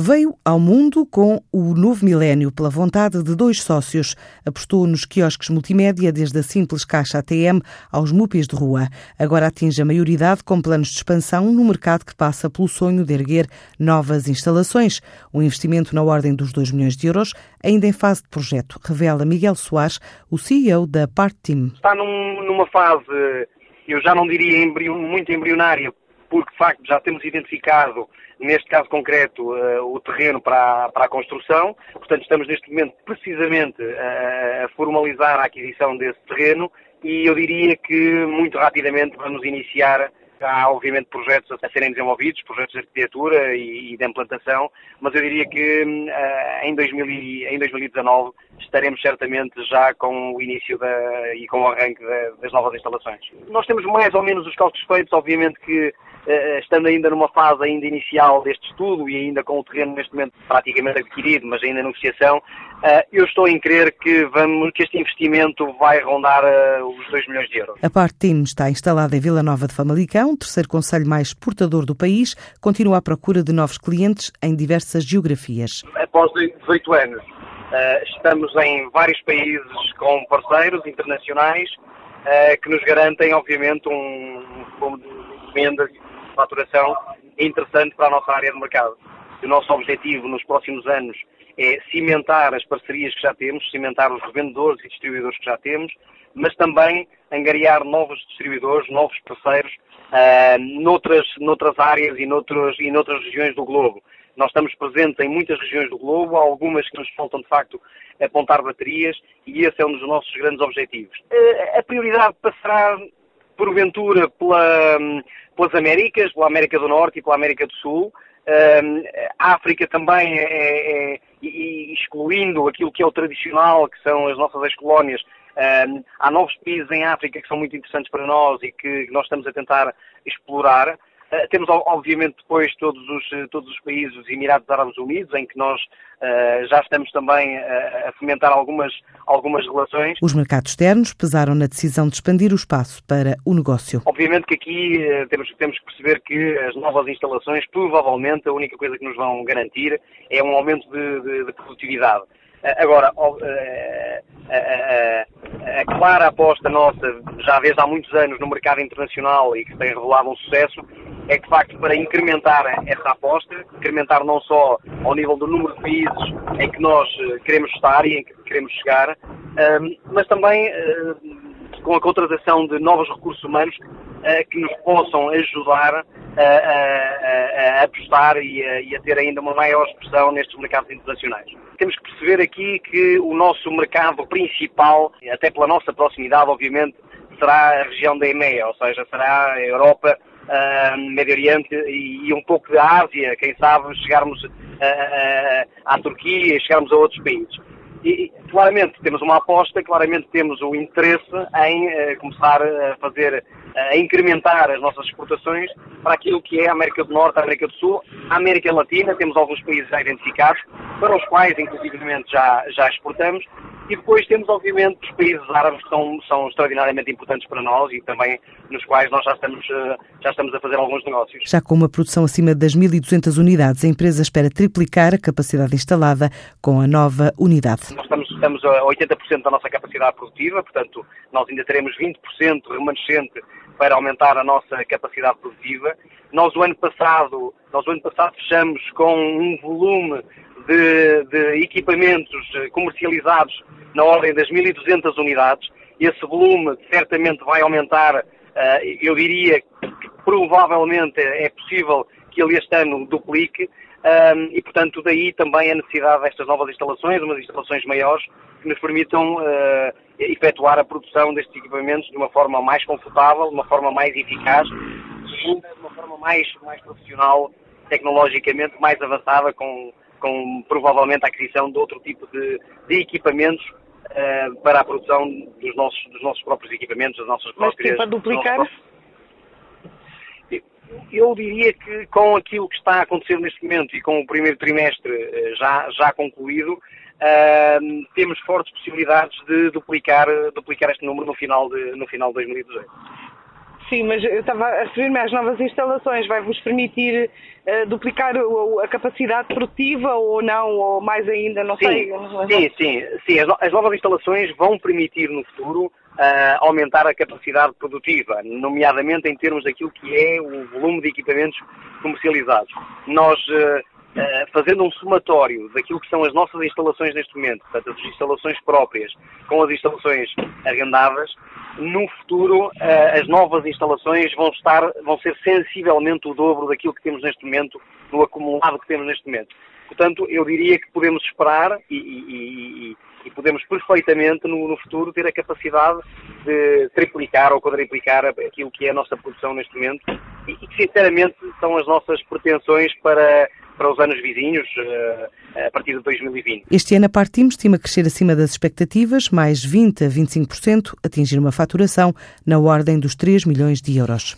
Veio ao mundo com o novo milénio pela vontade de dois sócios. Apostou nos quiosques multimédia, desde a simples caixa ATM aos mupis de rua. Agora atinge a maioridade com planos de expansão no mercado que passa pelo sonho de erguer novas instalações. Um investimento na ordem dos 2 milhões de euros, ainda em fase de projeto, revela Miguel Soares, o CEO da Part Team. Está num, numa fase, eu já não diria embrion, muito embrionária, porque de facto já temos identificado neste caso concreto, uh, o terreno para a, para a, construção. Portanto, estamos neste momento precisamente a, a formalizar a aquisição desse terreno e eu diria que muito rapidamente vamos iniciar Há, obviamente, projetos a serem desenvolvidos, projetos de arquitetura e, e de implantação, mas eu diria que uh, em, 2000, em 2019 estaremos certamente já com o início da, e com o arranque da, das novas instalações. Nós temos mais ou menos os cálculos feitos, obviamente que estando ainda numa fase ainda inicial deste estudo e ainda com o terreno neste momento praticamente adquirido, mas ainda em negociação, uh, eu estou em crer que, vamos, que este investimento vai rondar os 2 milhões de euros. A parte TIM está instalada em Vila Nova de Famalicão, terceiro conselho mais exportador do país, continua à procura de novos clientes em diversas geografias. Após 18 anos, eh, estamos em vários países com parceiros internacionais eh, que nos garantem, obviamente, um de vendas faturação interessante para a nossa área de mercado. O nosso objetivo nos próximos anos é cimentar as parcerias que já temos, cimentar os revendedores e distribuidores que já temos, mas também angariar novos distribuidores, novos parceiros uh, noutras, noutras áreas e, noutros, e noutras regiões do globo. Nós estamos presentes em muitas regiões do globo, há algumas que nos faltam de facto apontar baterias e esse é um dos nossos grandes objetivos. Uh, a prioridade passará porventura pela, pelas Américas, pela América do Norte e pela América do Sul. Uh, a África também é, é, é, excluindo aquilo que é o tradicional, que são as nossas ex-colónias, um, há novos países em África que são muito interessantes para nós e que nós estamos a tentar explorar. Uh, temos, obviamente, depois todos os, todos os países dos Emirados Árabes Unidos, em que nós uh, já estamos também a, fomentar algumas, algumas relações. Os mercados externos pesaram na decisão de expandir o espaço para o negócio. Obviamente que aqui temos, temos que perceber que as novas instalações, provavelmente, a única coisa que nos vão garantir é um aumento de, de, de produtividade. Agora, a clara aposta nossa, já desde há muitos anos no mercado internacional e que tem revelado um sucesso, é que de facto para incrementar essa aposta, incrementar não só ao nível do número de países em que nós eh, queremos estar e em que queremos chegar, mas também eh, com a contratação de novos recursos humanos eh, que nos possam ajudar a, a, a apostar e a, e a, ter ainda uma maior expressão nestes mercados internacionais. Temos que perceber aqui que o nosso mercado principal, até pela nossa proximidade, obviamente, será a região da EMEA, ou seja, será a Europa, uh, Médio Oriente e, e, um pouco da Ásia, quem sabe chegarmos à Turquia e chegarmos a outros países. E, claramente temos uma aposta, claramente temos o interesse em uh, começar a fazer, a incrementar as nossas exportações para aquilo que é a América do Norte, a América do Sul, a América Latina, temos alguns países já identificados, para os quais inclusivamente já, já exportamos, e depois temos, obviamente, os países árabes que são, são extraordinariamente importantes para nós e também nos quais nós já estamos, eh, já estamos a fazer alguns negócios. Já com uma produção acima das 1.200 unidades, a empresa espera triplicar a capacidade instalada com a nova unidade. Nós estamos, estamos a 80% da nossa capacidade produtiva, portanto, nós ainda teremos 20% remanescente para aumentar a nossa capacidade produtiva. Nós o ano passado, nós o ano passado fechamos com um volume de, de equipamentos comercializados na ordem das 1.200 unidades. Esse volume certamente vai aumentar, eh, eu diria que provavelmente é possível que ele este ano duplique. Um, e, portanto, daí também a necessidade destas novas instalações, umas instalações maiores, que nos permitam uh, efetuar a produção destes equipamentos de uma forma mais confortável, de uma forma mais eficaz e de uma forma mais, mais profissional, tecnologicamente mais avançada, com, com provavelmente a aquisição de outro tipo de, de equipamentos uh, para a produção dos nossos, dos nossos próprios equipamentos, das nossas próprias... Mas para duplicar? Eu diria que com aquilo que está a acontecer neste momento e com o primeiro trimestre uh, já, já concluído, uh, temos fortes possibilidades de duplicar, duplicar este número no final de, no final de 2018. Sim, mas eu estava a referir-me às novas instalações. Vai-vos permitir uh, duplicar o, a capacidade produtiva ou não, ou mais ainda, não sim, sei. Sim, sim, sim. As, as, novas instalações vão permitir no futuro uh, aumentar a capacidade produtiva, nomeadamente em termos daquilo que é o volume de equipamentos comercializados. Nós uh, fazendo um somatório daquilo que são as nossas instalações neste momento, portanto, as instalações próprias com as instalações arrendadas, no futuro uh, as novas instalações vão estar, vão ser sensivelmente o dobro daquilo que temos neste momento, no acumulado que temos neste momento. Portanto, eu diria que podemos esperar e, e, e, e podemos perfeitamente no, no, futuro ter a capacidade de triplicar ou quadriplicar aquilo que é a nossa produção neste momento e que sinceramente são as nossas pretensões para para os anos vizinhos, eh, a partir de 2020. Este ano a Partimos estima crescer acima das expectativas, mais 20 a 25%, atingir uma faturação na ordem dos 3 milhões de euros.